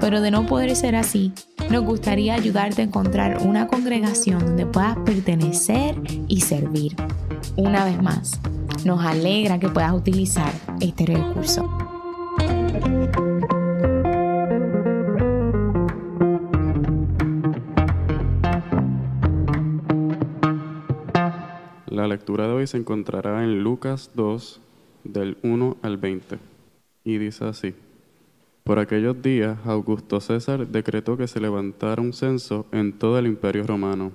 pero de no poder ser así, nos gustaría ayudarte a encontrar una congregación donde puedas pertenecer y servir. Una vez más, nos alegra que puedas utilizar este recurso. La lectura de hoy se encontrará en Lucas 2, del 1 al 20, y dice así. Por aquellos días, Augusto César decretó que se levantara un censo en todo el imperio romano.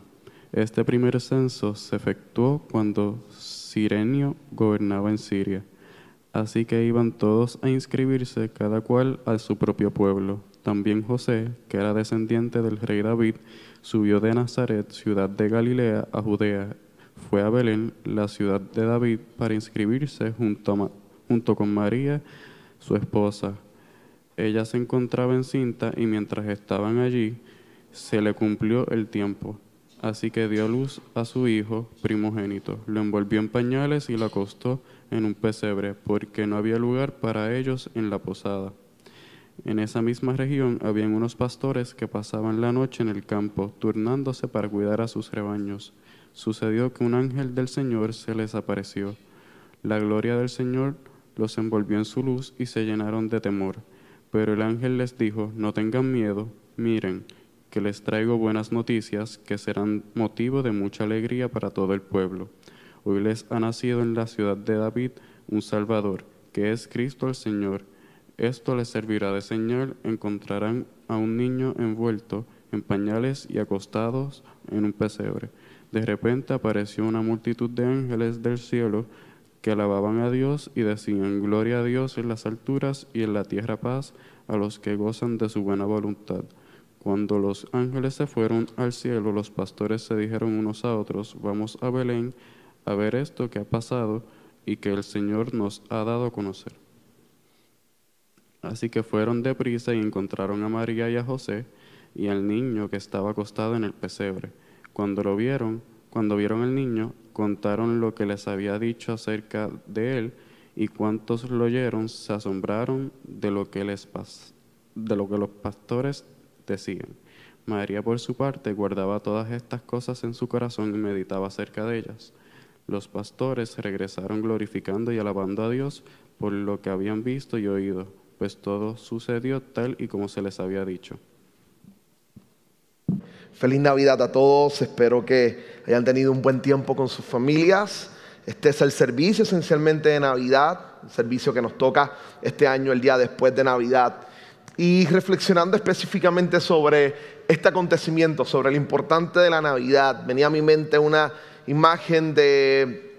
Este primer censo se efectuó cuando Sirenio gobernaba en Siria. Así que iban todos a inscribirse, cada cual a su propio pueblo. También José, que era descendiente del rey David, subió de Nazaret, ciudad de Galilea, a Judea fue a Belén, la ciudad de David, para inscribirse junto, junto con María, su esposa. Ella se encontraba encinta y mientras estaban allí, se le cumplió el tiempo. Así que dio luz a su hijo primogénito, lo envolvió en pañales y lo acostó en un pesebre, porque no había lugar para ellos en la posada. En esa misma región habían unos pastores que pasaban la noche en el campo, turnándose para cuidar a sus rebaños sucedió que un ángel del Señor se les apareció. La gloria del Señor los envolvió en su luz y se llenaron de temor. Pero el ángel les dijo, no tengan miedo, miren, que les traigo buenas noticias que serán motivo de mucha alegría para todo el pueblo. Hoy les ha nacido en la ciudad de David un Salvador, que es Cristo el Señor. Esto les servirá de señal, encontrarán a un niño envuelto en pañales y acostados en un pesebre. De repente apareció una multitud de ángeles del cielo que alababan a Dios y decían, Gloria a Dios en las alturas y en la tierra paz a los que gozan de su buena voluntad. Cuando los ángeles se fueron al cielo, los pastores se dijeron unos a otros, vamos a Belén a ver esto que ha pasado y que el Señor nos ha dado a conocer. Así que fueron deprisa y encontraron a María y a José y al niño que estaba acostado en el pesebre. Cuando lo vieron, cuando vieron al niño, contaron lo que les había dicho acerca de él, y cuantos lo oyeron se asombraron de lo que, les de lo que los pastores decían. María, por su parte, guardaba todas estas cosas en su corazón y meditaba acerca de ellas. Los pastores regresaron glorificando y alabando a Dios por lo que habían visto y oído, pues todo sucedió tal y como se les había dicho. Feliz Navidad a todos, espero que hayan tenido un buen tiempo con sus familias. Este es el servicio esencialmente de Navidad, el servicio que nos toca este año, el día después de Navidad. Y reflexionando específicamente sobre este acontecimiento, sobre lo importante de la Navidad, venía a mi mente una imagen de,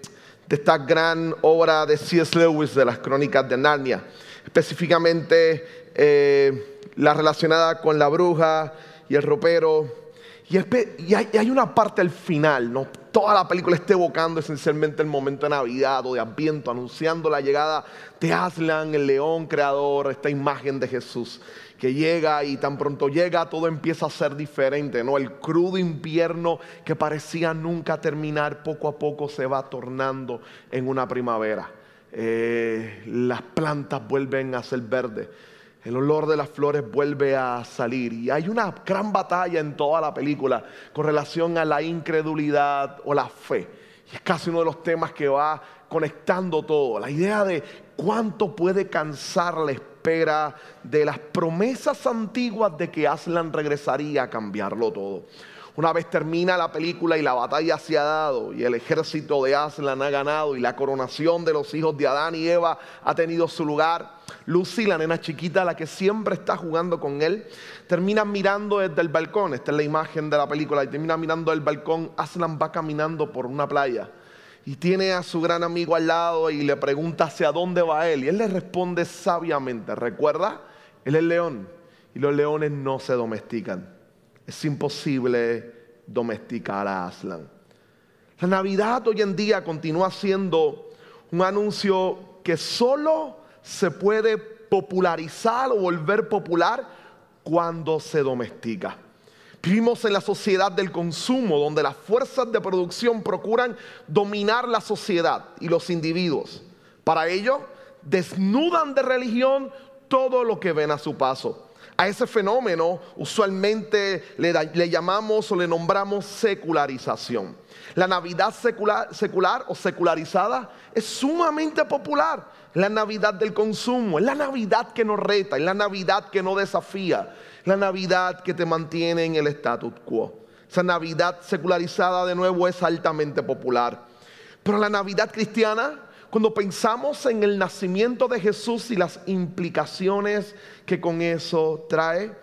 esta gran obra de C.S. Lewis de las crónicas de Narnia, específicamente eh, la relacionada con la bruja y el ropero y, hay, una parte al final, ¿no? Toda la película está evocando esencialmente el momento de Navidad o de Adviento, anunciando la llegada de Aslan, el león creador, esta imagen de Jesús que llega y tan pronto llega todo empieza a ser diferente, ¿no? El crudo invierno que parecía nunca terminar, poco a poco se va tornando en una primavera. Eh, las plantas vuelven a ser verdes el olor de las flores vuelve a salir. Y hay una gran batalla en toda la película con relación a la incredulidad o la fe. Y es casi uno de los temas que va conectando todo. La idea de cuánto puede cansar la espera de las promesas antiguas de que Aslan regresaría a cambiarlo todo. Una vez termina la película y la batalla se ha dado y el ejército de Aslan ha ganado y la coronación de los hijos de Adán y Eva ha tenido su lugar, Lucy, la nena chiquita, la que siempre está jugando con él, termina mirando desde el balcón. Esta es la imagen de la película. Y termina mirando el balcón. Aslan va caminando por una playa. Y tiene a su gran amigo al lado y le pregunta hacia dónde va él. Y él le responde sabiamente. Recuerda, él es león. Y los leones no se domestican. Es imposible domesticar a Aslan. La Navidad hoy en día continúa siendo un anuncio que solo se puede popularizar o volver popular cuando se domestica. Vivimos en la sociedad del consumo, donde las fuerzas de producción procuran dominar la sociedad y los individuos. Para ello, desnudan de religión todo lo que ven a su paso. A ese fenómeno usualmente le, llamamos o le nombramos secularización. La Navidad secular, secular o secularizada es sumamente popular. La Navidad del consumo, es la Navidad que nos reta, es la Navidad que nos desafía, la Navidad que te mantiene en el status quo. Esa Navidad secularizada de nuevo es altamente popular. Pero la Navidad cristiana cuando pensamos en el nacimiento de Jesús y las implicaciones que con eso trae,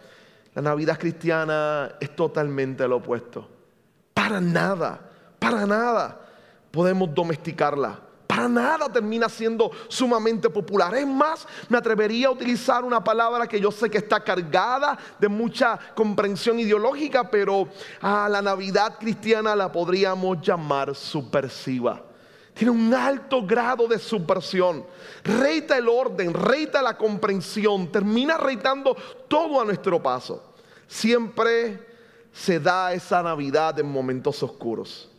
la Navidad cristiana es totalmente lo opuesto. Para nada, para nada podemos domesticarla. Para nada termina siendo sumamente popular. Es más, me atrevería a utilizar una palabra que yo sé que está cargada de mucha comprensión ideológica, pero a la Navidad cristiana la podríamos llamar subversiva tiene un alto grado de subversión. Reita el orden, reita la comprensión, termina reitando todo a nuestro paso. Siempre se da esa Navidad en momentos oscuros.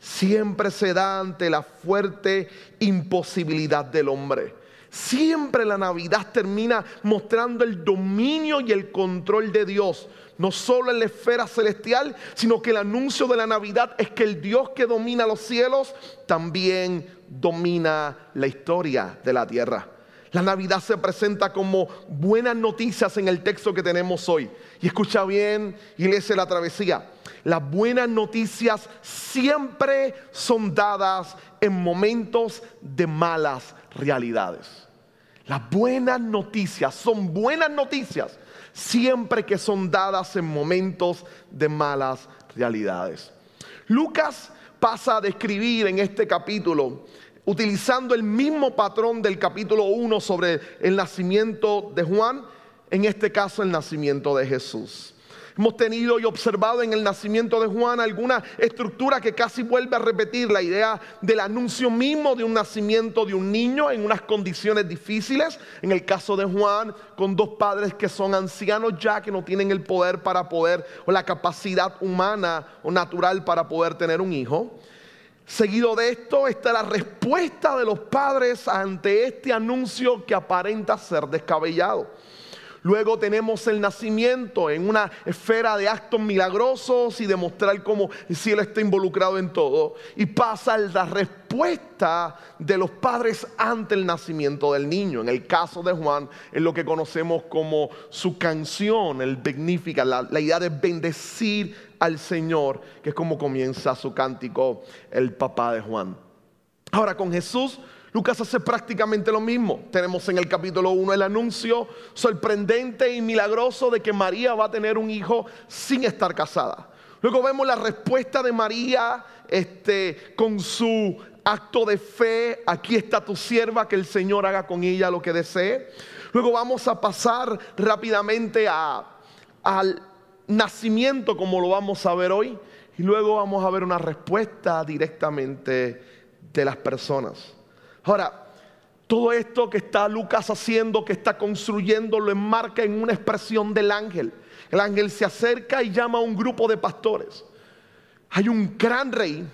Siempre se da ante la fuerte imposibilidad del hombre. Siempre la Navidad termina mostrando el dominio y el control de Dios no solo en la esfera celestial, sino que el anuncio de la Navidad es que el Dios que domina los cielos también domina la historia de la tierra. La Navidad se presenta como buenas noticias en el texto que tenemos hoy. Y escucha bien, iglesia de la travesía. Las buenas noticias siempre son dadas en momentos de malas realidades. Las buenas noticias son buenas noticias siempre que son dadas en momentos de malas realidades. Lucas pasa a describir en este capítulo, utilizando el mismo patrón del capítulo 1 sobre el nacimiento de Juan, en este caso el nacimiento de Jesús. Hemos tenido y observado en el nacimiento de Juan alguna estructura que casi vuelve a repetir la idea del anuncio mismo de un nacimiento de un niño en unas condiciones difíciles. En el caso de Juan, con dos padres que son ancianos ya, que no tienen el poder para poder, o la capacidad humana o natural para poder tener un hijo. Seguido de esto está la respuesta de los padres ante este anuncio que aparenta ser descabellado. Luego tenemos el nacimiento en una esfera de actos milagrosos y demostrar cómo el cielo está involucrado en todo. Y pasa la respuesta de los padres ante el nacimiento del niño. En el caso de Juan, es lo que conocemos como su canción, el Magnífica, la, la idea de bendecir al Señor, que es como comienza su cántico el papá de Juan. Ahora con Jesús Lucas hace prácticamente lo mismo. Tenemos en el capítulo 1 el anuncio sorprendente y milagroso de que María va a tener un hijo sin estar casada. Luego vemos la respuesta de María este, con su acto de fe. Aquí está tu sierva, que el Señor haga con ella lo que desee. Luego vamos a pasar rápidamente al nacimiento como lo vamos a ver hoy. Y luego vamos a ver una respuesta directamente de las personas. Ahora, todo esto que está Lucas haciendo, que está construyendo, lo enmarca en una expresión del ángel. El ángel se acerca y llama a un grupo de pastores. Hay un gran rey,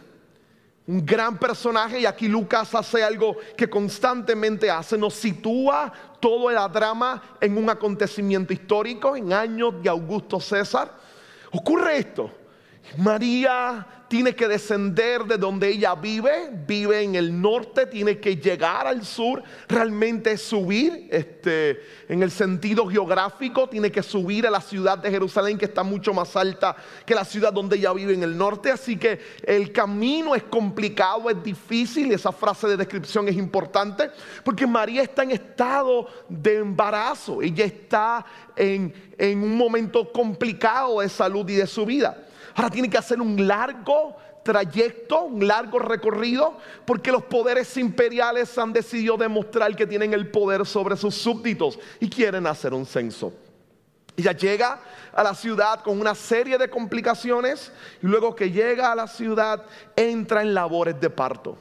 un gran personaje, y aquí Lucas hace algo que constantemente hace, nos sitúa todo el drama en un acontecimiento histórico, en años de Augusto César. Ocurre esto. María tiene que descender de donde ella vive, vive en el norte, tiene que llegar al sur, realmente subir este, en el sentido geográfico, tiene que subir a la ciudad de Jerusalén que está mucho más alta que la ciudad donde ella vive en el norte, así que el camino es complicado, es difícil, esa frase de descripción es importante, porque María está en estado de embarazo, ella está en, en un momento complicado de salud y de su vida. Ahora tiene que hacer un largo trayecto, un largo recorrido, porque los poderes imperiales han decidido demostrar que tienen el poder sobre sus súbditos y quieren hacer un censo. Ella llega a la ciudad con una serie de complicaciones y luego que llega a la ciudad entra en labores de parto.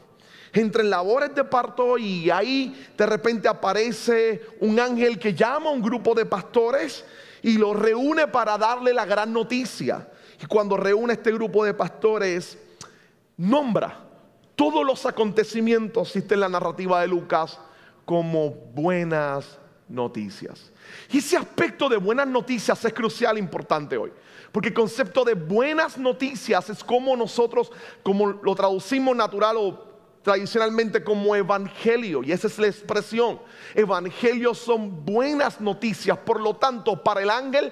Entra en labores de parto y ahí de repente aparece un ángel que llama a un grupo de pastores y los reúne para darle la gran noticia. Y cuando reúne este grupo de pastores, nombra todos los acontecimientos, existe en la narrativa de Lucas, como buenas noticias. Y ese aspecto de buenas noticias es crucial, importante hoy. Porque el concepto de buenas noticias es como nosotros, como lo traducimos natural o tradicionalmente como evangelio. Y esa es la expresión. Evangelios son buenas noticias. Por lo tanto, para el ángel,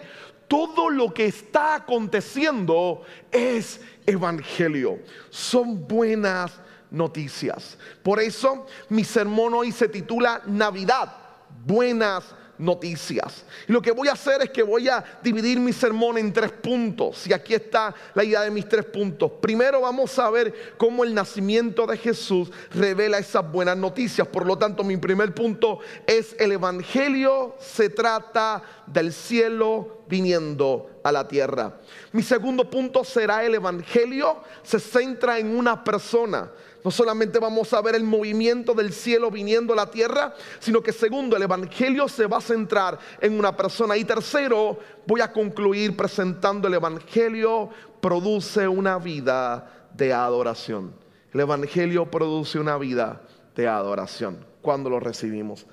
todo lo que está aconteciendo es evangelio. Son buenas noticias. Por eso mi sermón hoy se titula Navidad, buenas noticias. Y lo que voy a hacer es que voy a dividir mi sermón en tres puntos. Y aquí está la idea de mis tres puntos. Primero vamos a ver cómo el nacimiento de Jesús revela esas buenas noticias. Por lo tanto, mi primer punto es el Evangelio se trata del cielo viniendo a la tierra. Mi segundo punto será el Evangelio se centra en una persona. No solamente vamos a ver el movimiento del cielo viniendo a la tierra, sino que segundo, el Evangelio se va a centrar en una persona. Y tercero, voy a concluir presentando el Evangelio produce una vida de adoración. El Evangelio produce una vida de adoración cuando lo recibimos.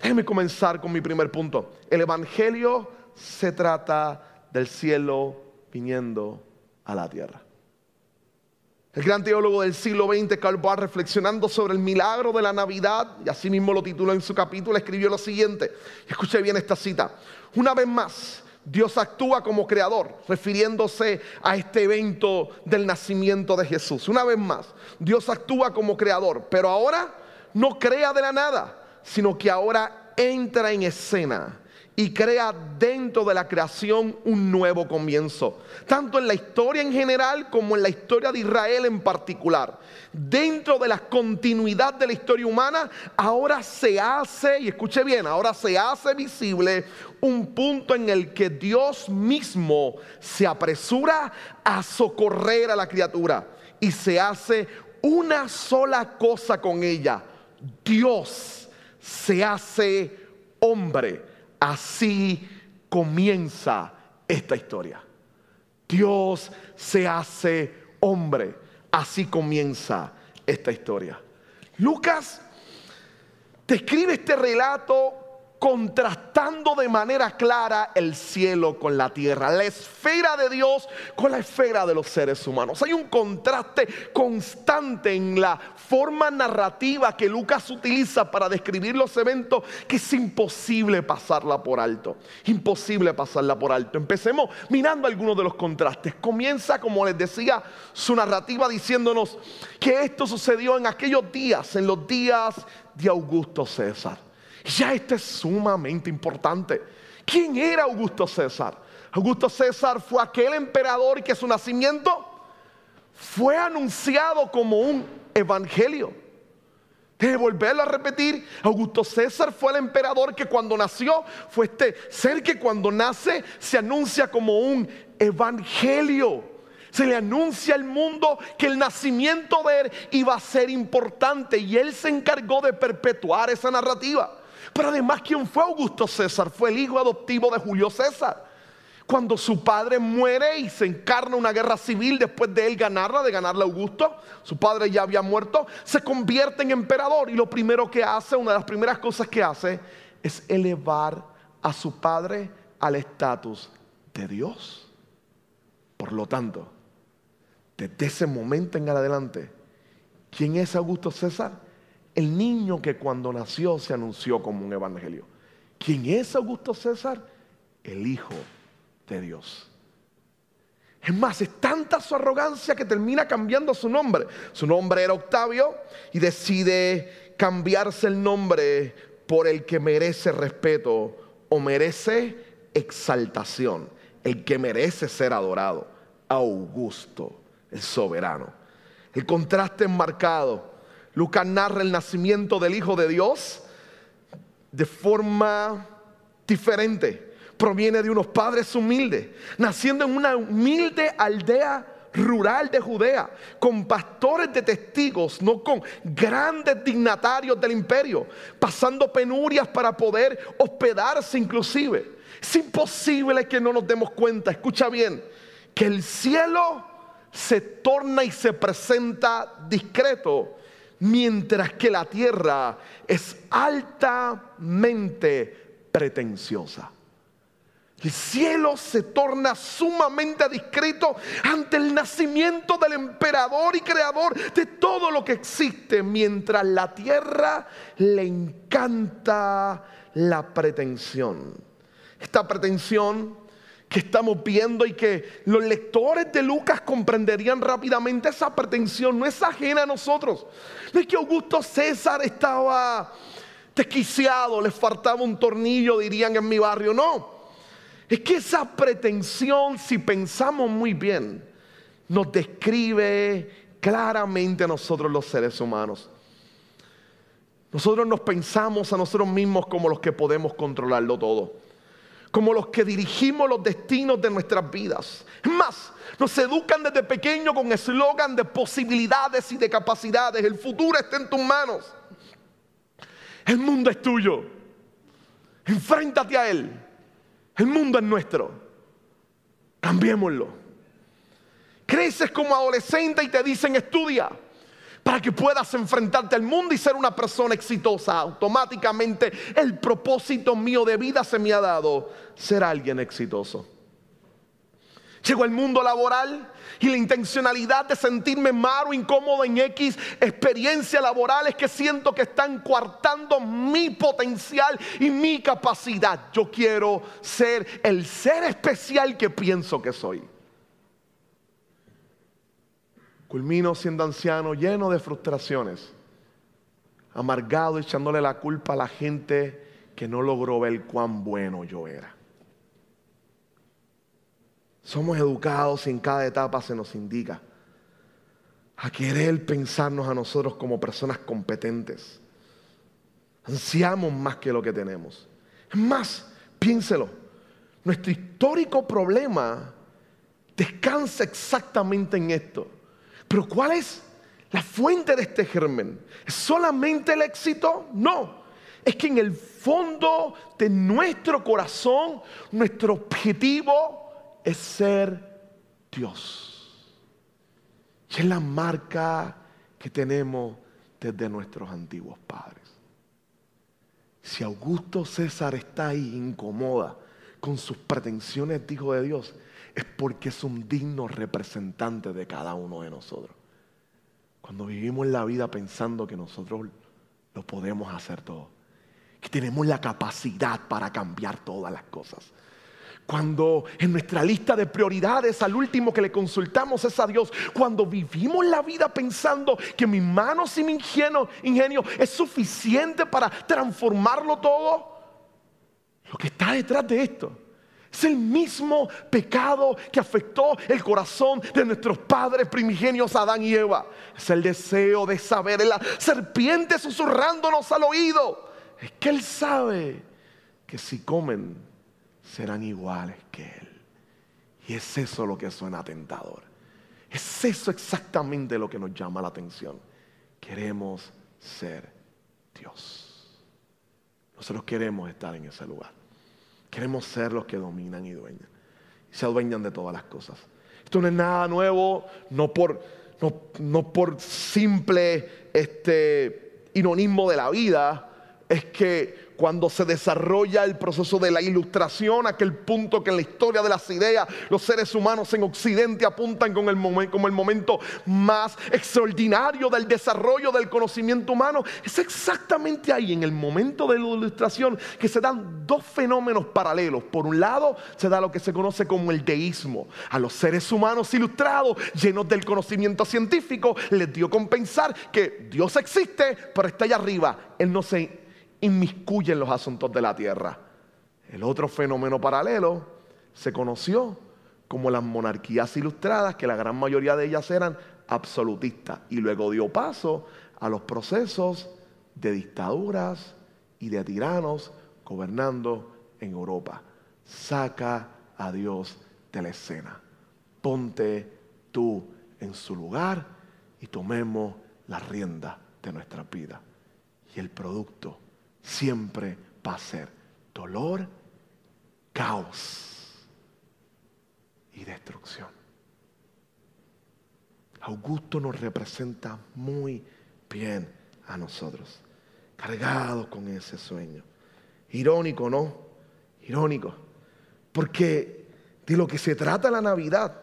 Déjenme comenzar con mi primer punto. El Evangelio se trata del cielo viniendo a la tierra. El gran teólogo del siglo XX, Karl Barth, reflexionando sobre el milagro de la Navidad, y así mismo lo tituló en su capítulo, escribió lo siguiente. Escuche bien esta cita. Una vez más, Dios actúa como creador, refiriéndose a este evento del nacimiento de Jesús. Una vez más, Dios actúa como creador, pero ahora no crea de la nada, sino que ahora entra en escena y crea dentro de la creación un nuevo comienzo, tanto en la historia en general como en la historia de Israel en particular. Dentro de la continuidad de la historia humana, ahora se hace, y escuche bien, ahora se hace visible un punto en el que Dios mismo se apresura a socorrer a la criatura y se hace una sola cosa con ella. Dios se hace hombre Así comienza esta historia. Dios se hace hombre. Así comienza esta historia. Lucas describe este relato contrastando de manera clara el cielo con la tierra, la esfera de Dios con la esfera de los seres humanos. Hay un contraste constante en la forma narrativa que Lucas utiliza para describir los eventos que es imposible pasarla por alto. Imposible pasarla por alto. Empecemos mirando algunos de los contrastes. Comienza, como les decía, su narrativa diciéndonos que esto sucedió en aquellos días, en los días de Augusto César. Ya esto es sumamente importante. ¿Quién era Augusto César? Augusto César fue aquel emperador que su nacimiento fue anunciado como un evangelio. De volverlo a repetir, Augusto César fue el emperador que cuando nació fue este ser que cuando nace se anuncia como un evangelio. Se le anuncia al mundo que el nacimiento de él iba a ser importante y él se encargó de perpetuar esa narrativa. Pero además, ¿quién fue Augusto César? Fue el hijo adoptivo de Julio César. Cuando su padre muere y se encarna una guerra civil después de él ganarla, de ganarla Augusto, su padre ya había muerto, se convierte en emperador y lo primero que hace, una de las primeras cosas que hace, es elevar a su padre al estatus de Dios. Por lo tanto, desde ese momento en adelante, ¿quién es Augusto César? El niño que cuando nació se anunció como un evangelio. ¿Quién es Augusto César? El Hijo de Dios. Es más, es tanta su arrogancia que termina cambiando su nombre. Su nombre era Octavio y decide cambiarse el nombre por el que merece respeto o merece exaltación, el que merece ser adorado, Augusto, el soberano. El contraste enmarcado Lucas narra el nacimiento del Hijo de Dios de forma diferente. proviene de unos padres humildes, naciendo en una humilde aldea rural de Judea, con pastores de testigos, no con grandes dignatarios del imperio, pasando penurias para poder hospedarse inclusive. Es imposible que no nos demos cuenta, escucha bien, que el cielo se torna y se presenta discreto, mientras que la tierra es altamente pretenciosa. El cielo se torna sumamente discreto ante el nacimiento del emperador y creador de todo lo que existe, mientras la tierra le encanta la pretensión. Esta pretensión que estamos viendo y que los lectores de Lucas comprenderían rápidamente, esa pretensión no es ajena a nosotros. No es que Augusto César estaba desquiciado, le faltaba un tornillo, dirían en mi barrio, no. Es que esa pretensión, si pensamos muy bien, nos describe claramente a nosotros los seres humanos. Nosotros nos pensamos a nosotros mismos como los que podemos controlarlo todo, como los que dirigimos los destinos de nuestras vidas. Es más, nos educan desde pequeño con eslogan de posibilidades y de capacidades. El futuro está en tus manos. El mundo es tuyo. Enfréntate a él. El mundo es nuestro. Cambiémoslo. Creces como adolescente y te dicen estudia para que puedas enfrentarte al mundo y ser una persona exitosa. Automáticamente el propósito mío de vida se me ha dado ser alguien exitoso. Llego al mundo laboral y la intencionalidad de sentirme malo incómodo en X experiencias laborales que siento que están coartando mi potencial y mi capacidad. Yo quiero ser el ser especial que pienso que soy. Culmino siendo anciano lleno de frustraciones, amargado echándole la culpa a la gente que no logró ver cuán bueno yo era. Somos educados y en cada etapa se nos indica a querer pensarnos a nosotros como personas competentes. Ansiamos más que lo que tenemos. Es más, piénselo, nuestro histórico problema descansa exactamente en esto. Pero ¿cuál es la fuente de este germen? ¿Es solamente el éxito? No. Es que en el fondo de nuestro corazón, nuestro objetivo es ser Dios. Y es la marca que tenemos desde nuestros antiguos padres. Si Augusto César está ahí incomoda con sus pretensiones de hijo de Dios, es porque es un digno representante de cada uno de nosotros. Cuando vivimos la vida pensando que nosotros lo podemos hacer todo, que tenemos la capacidad para cambiar todas las cosas, cuando en nuestra lista de prioridades al último que le consultamos es a Dios. Cuando vivimos la vida pensando que mis manos y mi ingenio, ingenio es suficiente para transformarlo todo. Lo que está detrás de esto es el mismo pecado que afectó el corazón de nuestros padres primigenios Adán y Eva. Es el deseo de saber, la serpiente susurrándonos al oído. Es que Él sabe que si comen serán iguales que Él. Y es eso lo que suena tentador. Es eso exactamente lo que nos llama la atención. Queremos ser Dios. Nosotros queremos estar en ese lugar. Queremos ser los que dominan y dueñan. Y se adueñan de todas las cosas. Esto no es nada nuevo, no por, no, por simple este, ironismo de la vida. Es que cuando se desarrolla el proceso de la ilustración, aquel punto que en la historia de las ideas los seres humanos en Occidente apuntan como el momento más extraordinario del desarrollo del conocimiento humano, es exactamente ahí, en el momento de la ilustración, que se dan dos fenómenos paralelos. Por un lado, se da lo que se conoce como el deísmo. A los seres humanos ilustrados, llenos del conocimiento científico, les dio con pensar que Dios existe, pero está allá arriba. Él no se inmiscuye en los asuntos de la tierra. El otro fenómeno paralelo se conoció como las monarquías ilustradas, que la gran mayoría de ellas eran absolutistas, y luego dio paso a los procesos de dictaduras y de tiranos gobernando en Europa. Saca a Dios de la escena. Ponte tú en su lugar y tomemos la rienda de nuestra vida. Y el producto siempre va a ser dolor, caos y destrucción. Augusto nos representa muy bien a nosotros, cargados con ese sueño. Irónico, ¿no? Irónico. Porque de lo que se trata la Navidad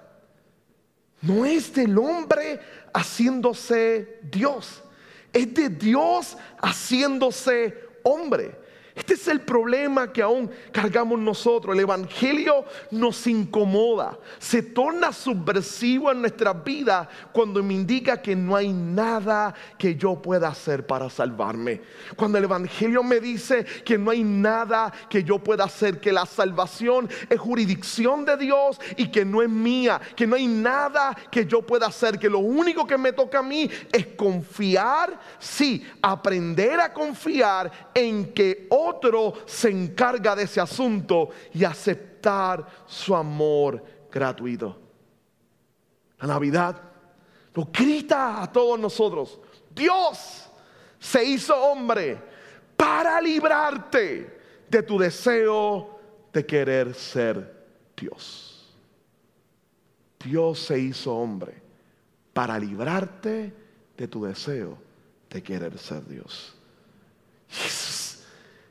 no es del hombre haciéndose Dios, es de Dios haciéndose hombre. Este es el problema que aún cargamos nosotros. El Evangelio nos incomoda, se torna subversivo en nuestra vida cuando me indica que no hay nada que yo pueda hacer para salvarme. Cuando el Evangelio me dice que no hay nada que yo pueda hacer, que la salvación es jurisdicción de Dios y que no es mía, que no hay nada que yo pueda hacer, que lo único que me toca a mí es confiar, sí, aprender a confiar en que otro se encarga de ese asunto y aceptar su amor gratuito. La Navidad nos grita a todos nosotros, Dios se hizo hombre para librarte de tu deseo de querer ser Dios. Dios se hizo hombre para librarte de tu deseo de querer ser Dios.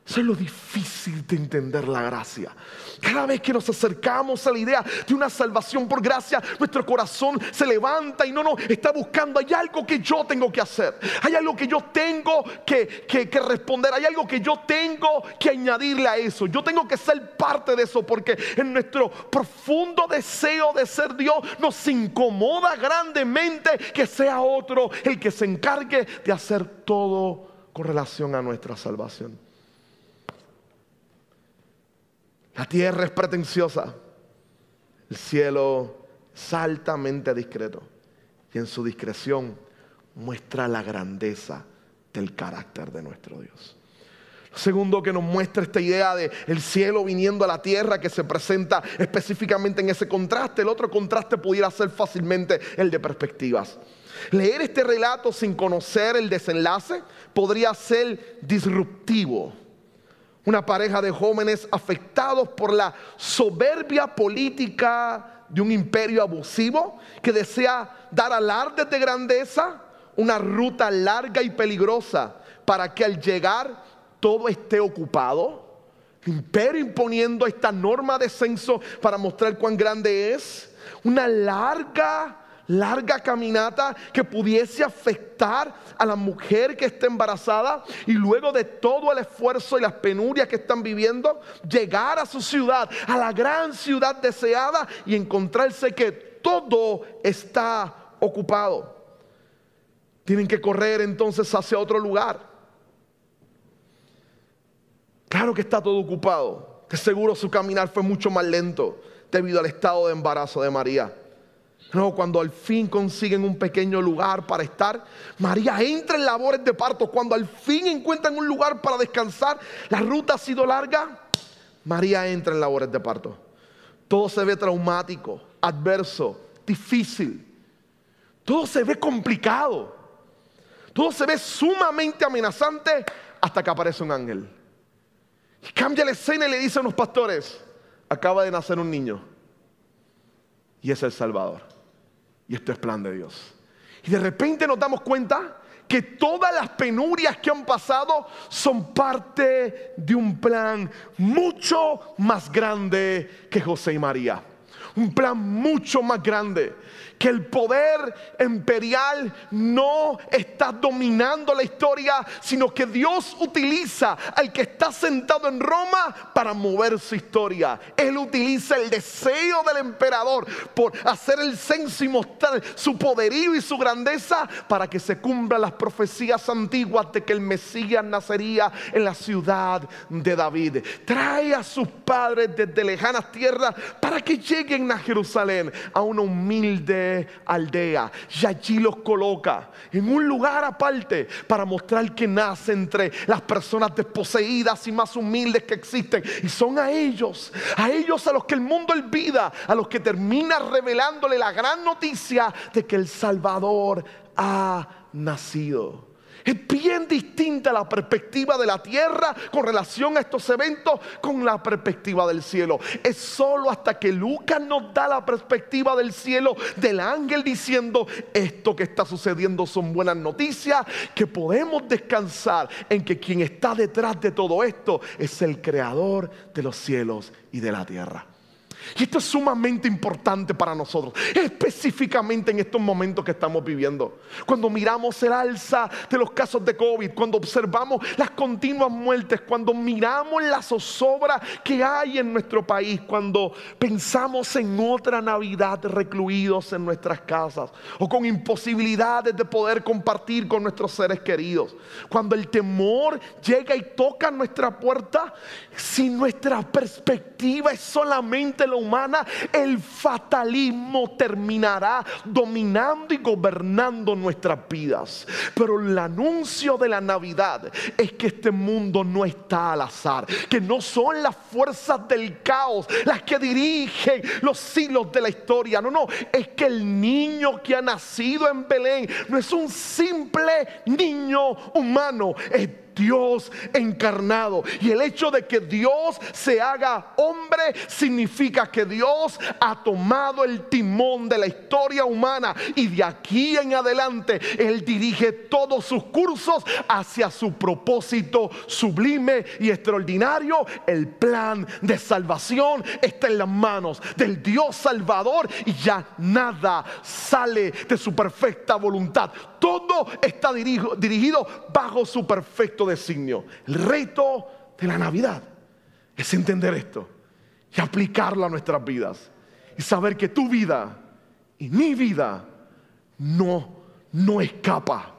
Eso es lo difícil de entender la gracia. Cada vez que nos acercamos a la idea de una salvación por gracia, nuestro corazón se levanta y no nos está buscando. Hay algo que yo tengo que hacer. Hay algo que yo tengo que, que responder. Hay algo que yo tengo que añadirle a eso. Yo tengo que ser parte de eso porque en nuestro profundo deseo de ser Dios nos incomoda grandemente que sea otro el que se encargue de hacer todo con relación a nuestra salvación. La tierra es pretenciosa, el cielo es altamente discreto y en su discreción muestra la grandeza del carácter de nuestro Dios. Lo segundo que nos muestra esta idea de el cielo viniendo a la tierra que se presenta específicamente en ese contraste, el otro contraste pudiera ser fácilmente el de perspectivas. Leer este relato sin conocer el desenlace podría ser disruptivo una pareja de jóvenes afectados por la soberbia política de un imperio abusivo que desea dar alardes de grandeza, una ruta larga y peligrosa para que al llegar todo esté ocupado. El imperio imponiendo esta norma de censo para mostrar cuán grande es. Una larga larga caminata que pudiese afectar a la mujer que está embarazada y luego de todo el esfuerzo y las penurias que están viviendo, llegar a su ciudad, a la gran ciudad deseada y encontrarse que todo está ocupado. Tienen que correr entonces hacia otro lugar. Claro que está todo ocupado, que seguro su caminar fue mucho más lento debido al estado de embarazo de María. No, cuando al fin consiguen un pequeño lugar para estar, María entra en labores de parto. Cuando al fin encuentran un lugar para descansar, la ruta ha sido larga, María entra en labores de parto. Todo se ve traumático, adverso, difícil. Todo se ve complicado. Todo se ve sumamente amenazante hasta que aparece un ángel. Y cambia la escena y le dice a unos pastores, acaba de nacer un niño. Y es el Salvador. Y esto es plan de Dios. Y de repente nos damos cuenta que todas las penurias que han pasado son parte de un plan mucho más grande que José y María. Un plan mucho más grande que el poder imperial no está dominando la historia, sino que Dios utiliza al que está sentado en Roma para mover su historia. Él utiliza el deseo del emperador por hacer el censo y mostrar su poderío y su grandeza para que se cumplan las profecías antiguas de que el Mesías nacería en la ciudad de David. Trae a sus padres desde lejanas tierras para que lleguen a Jerusalén, a una humilde aldea. Y allí los coloca en un lugar aparte para mostrar que nace entre las personas desposeídas y más humildes que existen. Y son a ellos, a ellos a los que el mundo olvida, a los que termina revelándole la gran noticia de que el Salvador ha nacido. Es bien distinta la perspectiva de la tierra con relación a estos eventos con la perspectiva del cielo. Es solo hasta que Lucas nos da la perspectiva del cielo del ángel diciendo esto que está sucediendo son buenas noticias, que podemos descansar en que quien está detrás de todo esto es el creador de los cielos y de la tierra. Y esto es sumamente importante para nosotros, específicamente en estos momentos que estamos viviendo. Cuando miramos el alza de los casos de COVID, cuando observamos las continuas muertes, cuando miramos la zozobra que hay en nuestro país, cuando pensamos en otra Navidad recluidos en nuestras casas o con imposibilidades de poder compartir con nuestros seres queridos, cuando el temor llega y toca nuestra puerta, si nuestra perspectiva es solamente lo humana, el fatalismo terminará dominando y gobernando nuestras vidas. Pero el anuncio de la Navidad es que este mundo no está al azar, que no son las fuerzas del caos las que dirigen los hilos de la historia. No, no, es que el niño que ha nacido en Belén no es un simple niño humano, es Dios encarnado. Y el hecho de que Dios se haga hombre significa que Dios ha tomado el timón de la historia humana y de aquí en adelante Él dirige todos sus cursos hacia su propósito sublime y extraordinario. El plan de salvación está en las manos del Dios Salvador y ya nada sale de su perfecta voluntad. Todo está dirigido bajo su perfecto designio. El reto de la Navidad es entender esto y aplicarlo a nuestras vidas. Y saber que tu vida y mi vida no, no escapa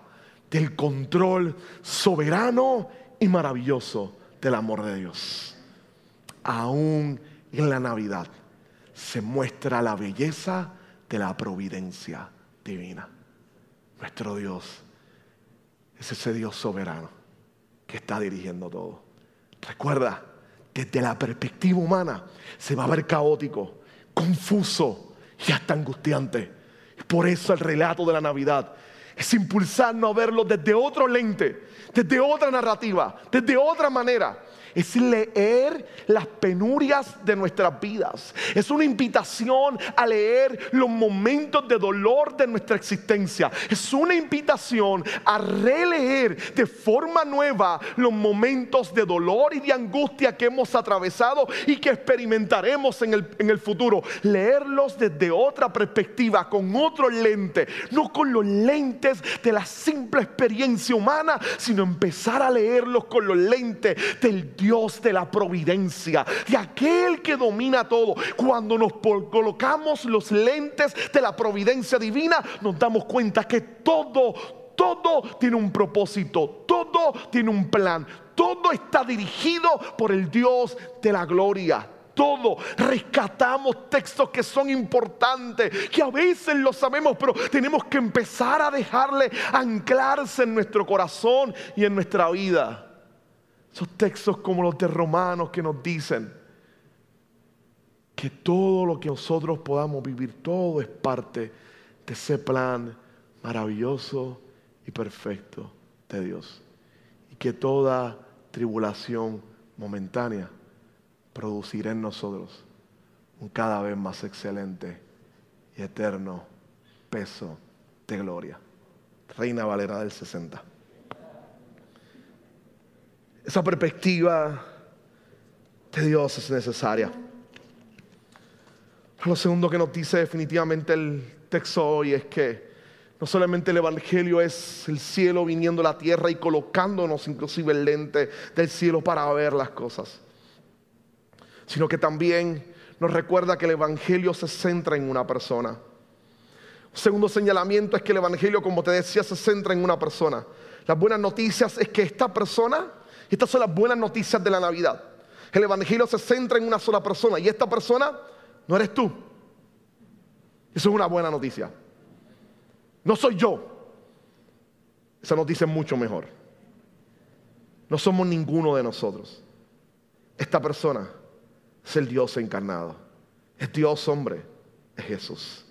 del control soberano y maravilloso del amor de Dios. Aún en la Navidad se muestra la belleza de la providencia divina. Nuestro Dios es ese Dios soberano que está dirigiendo todo. Recuerda, desde la perspectiva humana se va a ver caótico, confuso y hasta angustiante. Por eso el relato de la Navidad es impulsarnos a verlo desde otro lente, desde otra narrativa, desde otra manera es leer las penurias de nuestras vidas. Es una invitación a leer los momentos de dolor de nuestra existencia. Es una invitación a releer de forma nueva los momentos de dolor y de angustia que hemos atravesado y que experimentaremos en el, en el futuro. Leerlos desde otra perspectiva, con otro lente, no con los lentes de la simple experiencia humana, sino empezar a leerlos con los lentes del Dios de la providencia, de aquel que domina todo. Cuando nos colocamos los lentes de la providencia divina, nos damos cuenta que todo, todo tiene un propósito, todo tiene un plan, todo está dirigido por el Dios de la gloria todo. Rescatamos textos que son importantes, que a veces lo sabemos, pero tenemos que empezar a dejarle anclarse en nuestro corazón y en nuestra vida. Esos textos como los de Romanos que nos dicen que todo lo que nosotros podamos vivir, todo es parte de ese plan maravilloso y perfecto de Dios. Y que toda tribulación momentánea producirá en nosotros un cada vez más excelente y eterno peso de gloria. Reina Valera del 60 esa perspectiva de Dios es necesaria. Lo segundo que nos dice definitivamente el texto hoy es que no solamente el Evangelio es el cielo viniendo a la tierra y colocándonos inclusive el lente del cielo para ver las cosas, sino que también nos recuerda que el Evangelio se centra en una persona. Un segundo señalamiento es que el Evangelio, como te decía, se centra en una persona. Las buenas noticias es que esta persona estas son las buenas noticias de la Navidad. El Evangelio se centra en una sola persona y esta persona no eres tú, Eso es una buena noticia. No soy yo. Esa noticia es mucho mejor. No somos ninguno de nosotros. Esta persona es el Dios encarnado. Es Dios hombre. Es Jesús.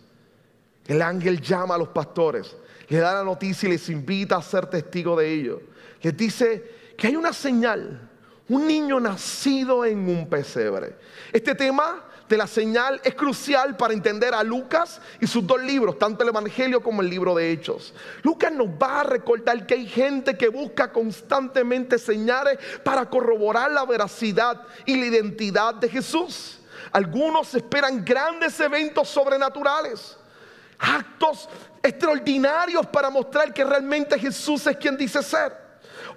El ángel llama a los pastores, le da la noticia y les invita a ser testigo de ello. Les dice que hay una señal, un niño nacido en un pesebre. Este tema de la señal es crucial para entender a Lucas y sus dos libros, tanto el Evangelio como el libro de Hechos. Lucas nos va a recordar que hay gente que busca constantemente señales para corroborar la veracidad y la identidad de Jesús. Algunos esperan grandes eventos sobrenaturales, actos extraordinarios para mostrar que realmente Jesús es quien dice ser.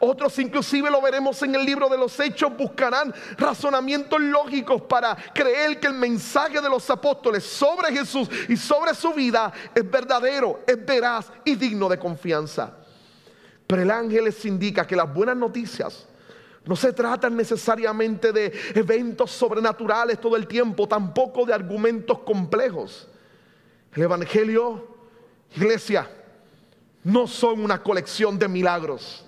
Otros inclusive lo veremos en el libro de los hechos, buscarán razonamientos lógicos para creer que el mensaje de los apóstoles sobre Jesús y sobre su vida es verdadero, es veraz y digno de confianza. Pero el ángel les indica que las buenas noticias no se tratan necesariamente de eventos sobrenaturales todo el tiempo, tampoco de argumentos complejos. El Evangelio, iglesia, no son una colección de milagros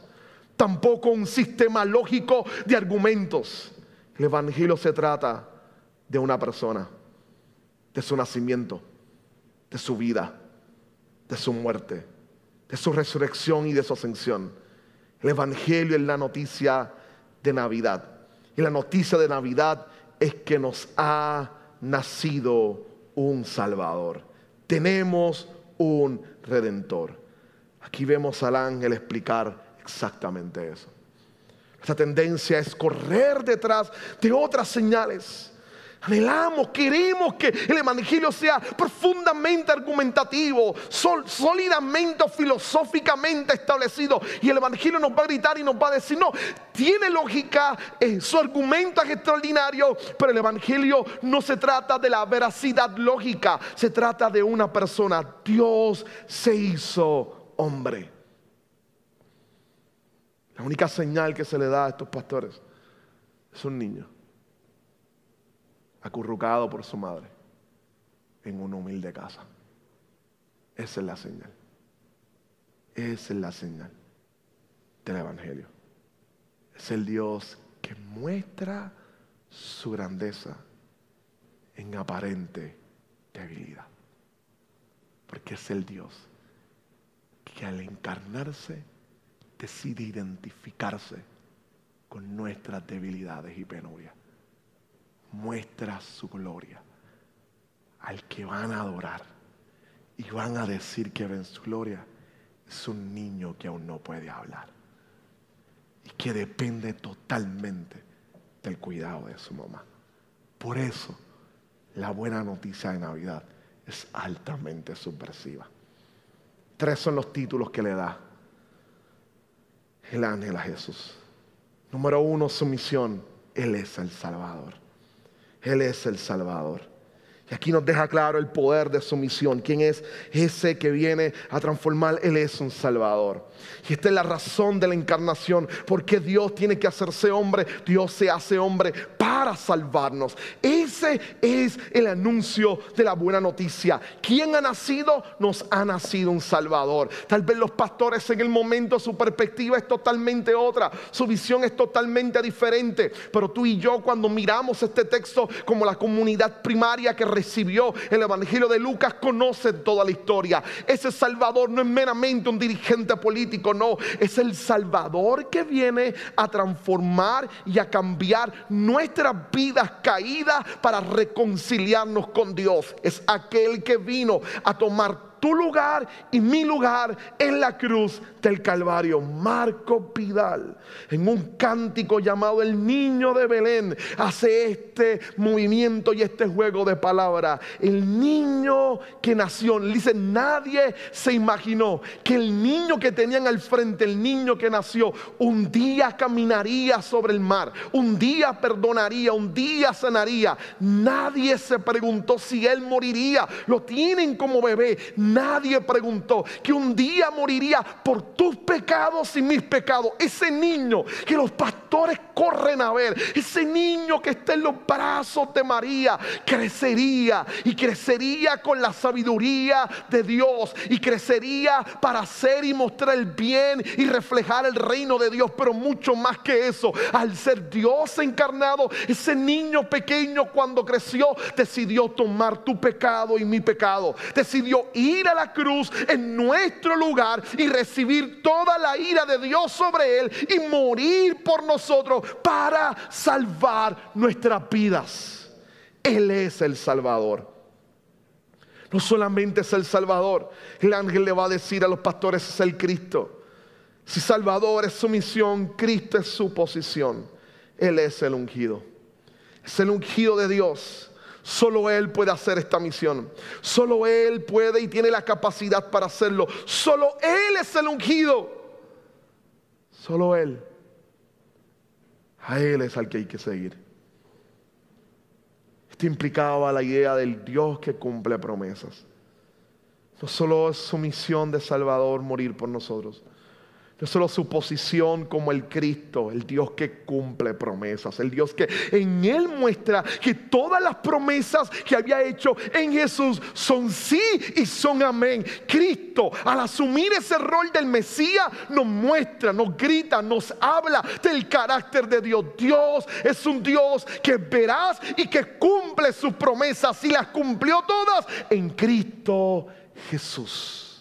tampoco un sistema lógico de argumentos. El Evangelio se trata de una persona, de su nacimiento, de su vida, de su muerte, de su resurrección y de su ascensión. El Evangelio es la noticia de Navidad. Y la noticia de Navidad es que nos ha nacido un Salvador. Tenemos un Redentor. Aquí vemos al ángel explicar exactamente eso. Esta tendencia es correr detrás de otras señales. Anhelamos, queremos que el Evangelio sea profundamente argumentativo, sólidamente filosóficamente establecido. Y el Evangelio nos va a gritar y nos va a decir, no, tiene lógica, eh, su argumento es extraordinario, pero el Evangelio no se trata de la veracidad lógica, se trata de una persona. Dios se hizo hombre. La única señal que se le da a estos pastores es un niño acurrucado por su madre en una humilde casa. Esa es la señal. Esa es la señal del Evangelio. Es el Dios que muestra su grandeza en aparente debilidad. Porque es el Dios que al encarnarse decide identificarse con nuestras debilidades y penurias. Muestra su gloria al que van a adorar y van a decir que ven su gloria. Es un niño que aún no puede hablar y que depende totalmente del cuidado de su mamá. Por eso, la buena noticia de Navidad es altamente subversiva. Tres son los títulos que le da el ángel a Jesús. Número uno, su misión. Él es el Salvador. Él es el Salvador. Y aquí nos deja claro el poder de su misión. ¿Quién es ese que viene a transformar? Él es un Salvador. Y esta es la razón de la encarnación. Porque Dios tiene que hacerse hombre. Dios se hace hombre para salvarnos. Ese es el anuncio de la buena noticia. ¿Quién ha nacido? Nos ha nacido un Salvador. Tal vez los pastores en el momento su perspectiva es totalmente otra. Su visión es totalmente diferente. Pero tú y yo cuando miramos este texto como la comunidad primaria que recibió el Evangelio de Lucas conocen toda la historia. Ese Salvador no es meramente un dirigente político, no. Es el Salvador que viene a transformar y a cambiar vidas caídas para reconciliarnos con Dios. Es aquel que vino a tomar tu lugar y mi lugar en la cruz del Calvario. Marco Pidal, en un cántico llamado El Niño de Belén, hace este movimiento y este juego de palabras. El niño que nació, dice, nadie se imaginó que el niño que tenían al frente, el niño que nació, un día caminaría sobre el mar, un día perdonaría, un día sanaría. Nadie se preguntó si él moriría. Lo tienen como bebé nadie preguntó que un día moriría por tus pecados y mis pecados. Ese niño que los pastores corren a ver, ese niño que está en los brazos de María, crecería y crecería con la sabiduría de Dios y crecería para hacer y mostrar el bien y reflejar el reino de Dios, pero mucho más que eso, al ser Dios encarnado, ese niño pequeño cuando creció decidió tomar tu pecado y mi pecado, decidió ir a la cruz en nuestro lugar y recibir toda la ira de Dios sobre él y morir por nosotros para salvar nuestras vidas. Él es el Salvador. No solamente es el Salvador, el ángel le va a decir a los pastores es el Cristo. Si Salvador es su misión, Cristo es su posición. Él es el ungido. Es el ungido de Dios. Solo Él puede hacer esta misión. Solo Él puede y tiene la capacidad para hacerlo. Solo Él es el ungido. Solo Él. A Él es al que hay que seguir. Esto implicaba la idea del Dios que cumple promesas. No solo es su misión de Salvador morir por nosotros, no solo su posición como el Cristo, el Dios que cumple promesas, el Dios que en Él muestra que todas las promesas que había hecho en Jesús son sí y son amén. Cristo, al asumir ese rol del Mesías, nos muestra, nos grita, nos habla del carácter de Dios. Dios es un Dios que verás y que cumple sus promesas y las cumplió todas en Cristo Jesús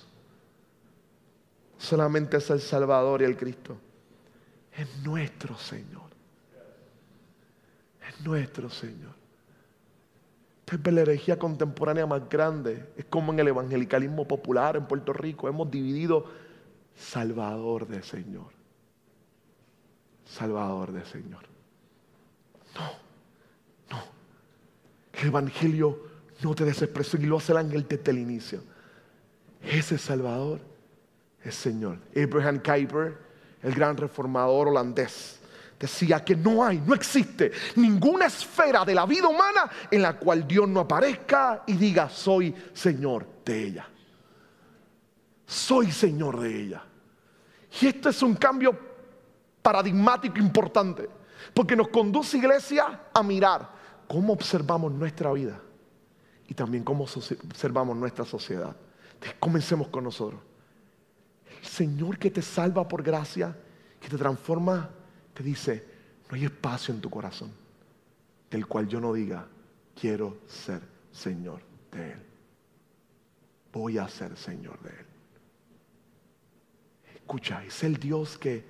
solamente es el Salvador y el Cristo. Es nuestro Señor. Es nuestro Señor. Esta es la herejía contemporánea más grande. Es como en el evangelicalismo popular en Puerto Rico. Hemos dividido Salvador de Señor. Salvador de Señor. No, no. El Evangelio no te desexpresó y lo hace el ángel desde el inicio. Ese Salvador es Señor. Abraham Kuyper, el gran reformador holandés, decía que no hay, no existe ninguna esfera de la vida humana en la cual Dios no aparezca y diga, soy Señor de ella. Soy Señor de ella. Y esto es un cambio paradigmático importante, porque nos conduce, iglesia, a mirar cómo observamos nuestra vida y también cómo observamos nuestra sociedad. Entonces, comencemos con nosotros. Señor que te salva por gracia, que te transforma, te dice, no hay espacio en tu corazón del cual yo no diga, quiero ser Señor de Él. Voy a ser Señor de Él. Escucha, es el Dios que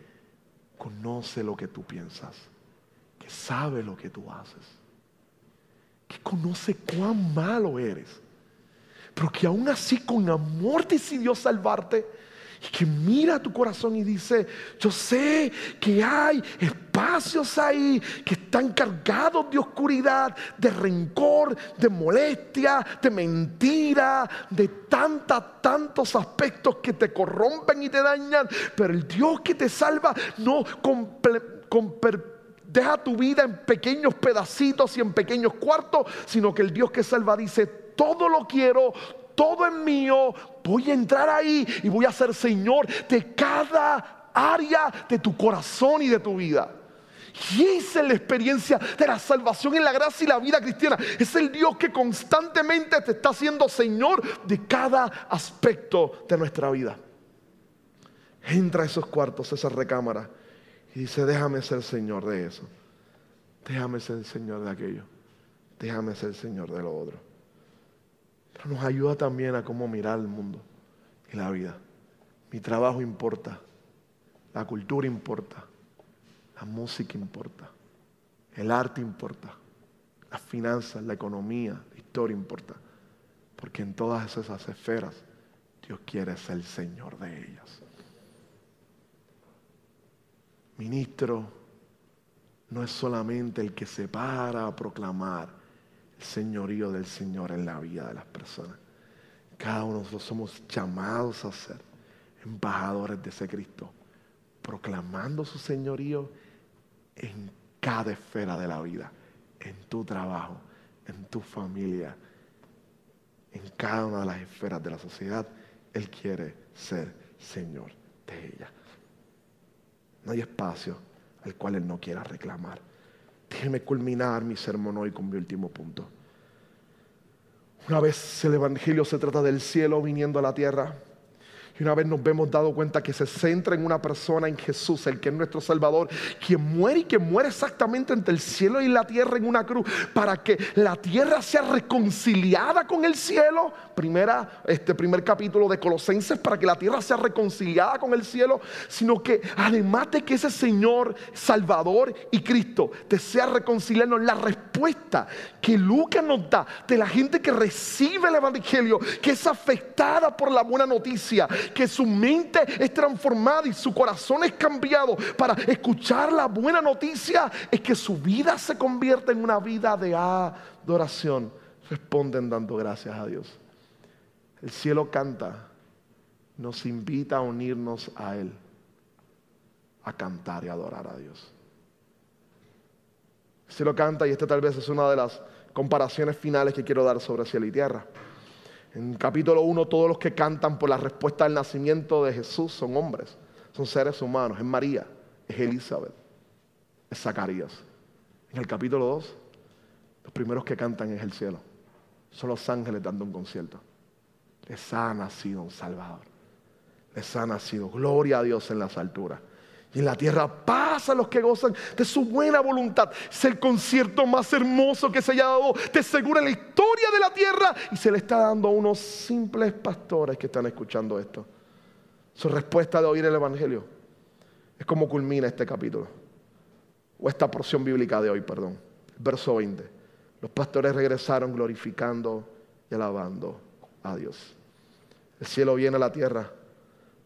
conoce lo que tú piensas, que sabe lo que tú haces, que conoce cuán malo eres, pero que aún así con amor decidió salvarte que mira tu corazón y dice, yo sé que hay espacios ahí que están cargados de oscuridad, de rencor, de molestia, de mentira, de tantos, tantos aspectos que te corrompen y te dañan, pero el Dios que te salva no deja tu vida en pequeños pedacitos y en pequeños cuartos, sino que el Dios que salva dice, todo lo quiero, todo es mío, voy a entrar ahí y voy a ser Señor de cada área de tu corazón y de tu vida. Y esa es la experiencia de la salvación en la gracia y la vida cristiana. Es el Dios que constantemente te está haciendo Señor de cada aspecto de nuestra vida. Entra a esos cuartos, a esa recámara, y dice, déjame ser Señor de eso. Déjame ser Señor de aquello. Déjame ser Señor de lo otro. Nos ayuda también a cómo mirar el mundo y la vida. Mi trabajo importa, la cultura importa, la música importa, el arte importa, las finanzas, la economía, la historia importa. Porque en todas esas esferas Dios quiere ser el Señor de ellas. Ministro no es solamente el que se para a proclamar señorío del Señor en la vida de las personas. Cada uno de nosotros somos llamados a ser embajadores de ese Cristo, proclamando su señorío en cada esfera de la vida, en tu trabajo, en tu familia, en cada una de las esferas de la sociedad. Él quiere ser Señor de ella. No hay espacio al cual Él no quiera reclamar. Déjeme culminar mi sermón hoy con mi último punto. Una vez el Evangelio se trata del cielo viniendo a la tierra, y una vez nos vemos dado cuenta que se centra en una persona, en Jesús, el que es nuestro Salvador, quien muere y que muere exactamente entre el cielo y la tierra en una cruz, para que la tierra sea reconciliada con el cielo. Primera, este primer capítulo de Colosenses, para que la tierra sea reconciliada con el cielo, sino que además de que ese Señor Salvador y Cristo desea reconciliarnos, la respuesta que Lucas nos da de la gente que recibe el Evangelio, que es afectada por la buena noticia, que su mente es transformada y su corazón es cambiado para escuchar la buena noticia, es que su vida se convierte en una vida de adoración. Responden dando gracias a Dios. El cielo canta, nos invita a unirnos a Él, a cantar y adorar a Dios. El cielo canta y esta tal vez es una de las comparaciones finales que quiero dar sobre cielo y tierra. En capítulo 1, todos los que cantan por la respuesta al nacimiento de Jesús son hombres, son seres humanos. Es María, es Elizabeth, es Zacarías. En el capítulo 2, los primeros que cantan es el cielo. Son los ángeles dando un concierto. Les ha nacido un Salvador. Les ha nacido gloria a Dios en las alturas y en la tierra paz a los que gozan de su buena voluntad. Es el concierto más hermoso que se haya dado de seguro en la historia de la tierra. Y se le está dando a unos simples pastores que están escuchando esto. Su respuesta de oír el Evangelio es como culmina este capítulo. O esta porción bíblica de hoy, perdón. Verso 20. Los pastores regresaron glorificando y alabando a Dios. El cielo viene a la tierra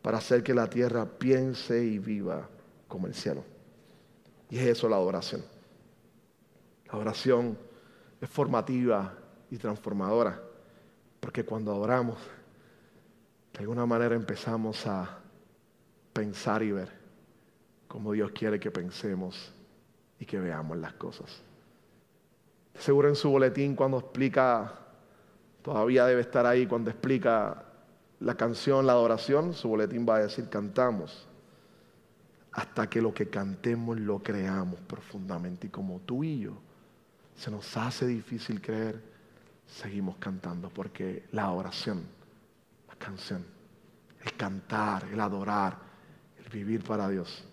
para hacer que la tierra piense y viva como el cielo. Y es eso la adoración. La adoración es formativa y transformadora, porque cuando adoramos, de alguna manera empezamos a pensar y ver como Dios quiere que pensemos y que veamos las cosas. Seguro en su boletín cuando explica, todavía debe estar ahí cuando explica la canción, la adoración, su boletín va a decir cantamos hasta que lo que cantemos lo creamos profundamente. Y como tú y yo se nos hace difícil creer, seguimos cantando porque la oración, la canción, el cantar, el adorar, el vivir para Dios,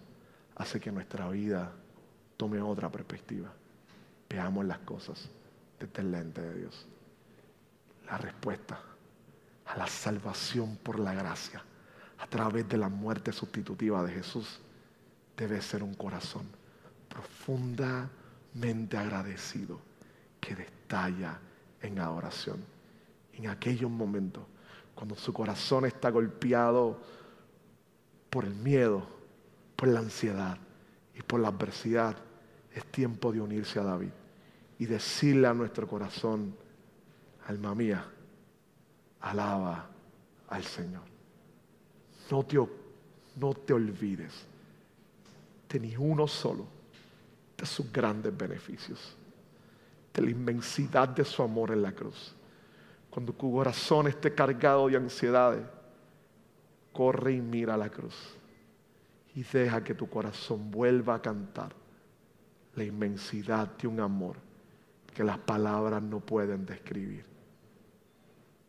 hace que nuestra vida tome otra perspectiva. Veamos las cosas desde el lente de Dios. La respuesta a la salvación por la gracia a través de la muerte sustitutiva de Jesús debe ser un corazón profundamente agradecido que destalla en adoración. En aquellos momentos, cuando su corazón está golpeado por el miedo, por la ansiedad y por la adversidad, es tiempo de unirse a David y decirle a nuestro corazón, alma mía, alaba al Señor. No te, no te olvides ni uno solo de sus grandes beneficios, de la inmensidad de su amor en la cruz. Cuando tu corazón esté cargado de ansiedades, corre y mira la cruz y deja que tu corazón vuelva a cantar la inmensidad de un amor que las palabras no pueden describir,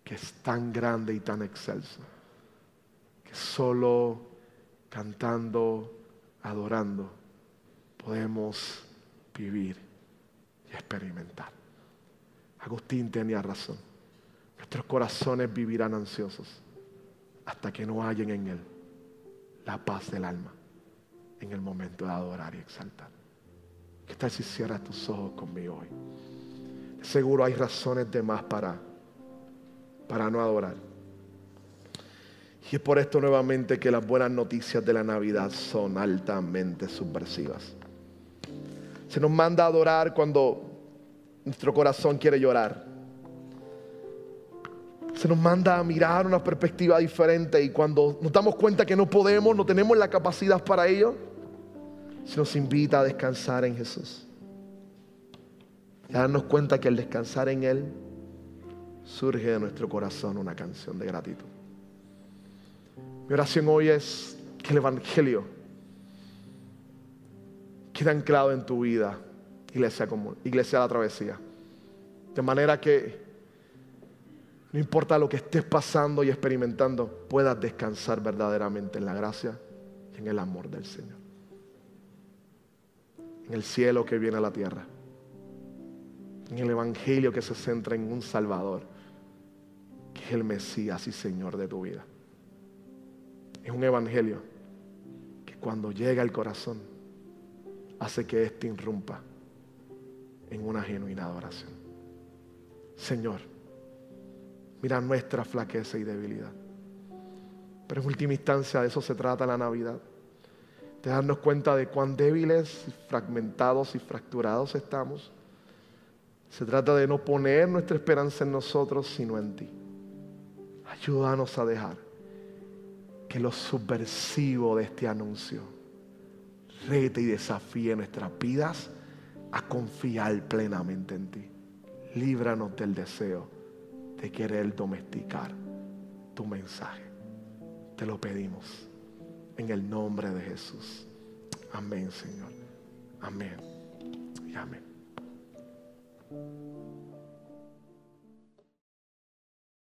que es tan grande y tan excelso, que solo cantando adorando, podemos vivir y experimentar. Agustín tenía razón. Nuestros corazones vivirán ansiosos hasta que no hallen en Él la paz del alma en el momento de adorar y exaltar. ¿Qué tal si cierras tus ojos conmigo hoy? Seguro hay razones de más para, para no adorar. Y es por esto nuevamente que las buenas noticias de la Navidad son altamente subversivas. Se nos manda a adorar cuando nuestro corazón quiere llorar. Se nos manda a mirar una perspectiva diferente y cuando nos damos cuenta que no podemos, no tenemos la capacidad para ello, se nos invita a descansar en Jesús. Y a darnos cuenta que al descansar en Él, surge de nuestro corazón una canción de gratitud. Mi oración hoy es que el Evangelio quede anclado en tu vida, iglesia común, iglesia de la travesía. De manera que no importa lo que estés pasando y experimentando, puedas descansar verdaderamente en la gracia y en el amor del Señor. En el cielo que viene a la tierra. En el Evangelio que se centra en un Salvador, que es el Mesías y Señor de tu vida. Es un Evangelio que cuando llega al corazón hace que éste irrumpa en una genuina adoración. Señor, mira nuestra flaqueza y debilidad. Pero en última instancia de eso se trata la Navidad. De darnos cuenta de cuán débiles, fragmentados y fracturados estamos. Se trata de no poner nuestra esperanza en nosotros, sino en ti. Ayúdanos a dejar que lo subversivo de este anuncio rete y desafíe nuestras vidas a confiar plenamente en ti. Líbranos del deseo de querer domesticar tu mensaje. Te lo pedimos en el nombre de Jesús. Amén, Señor. Amén. Y amén.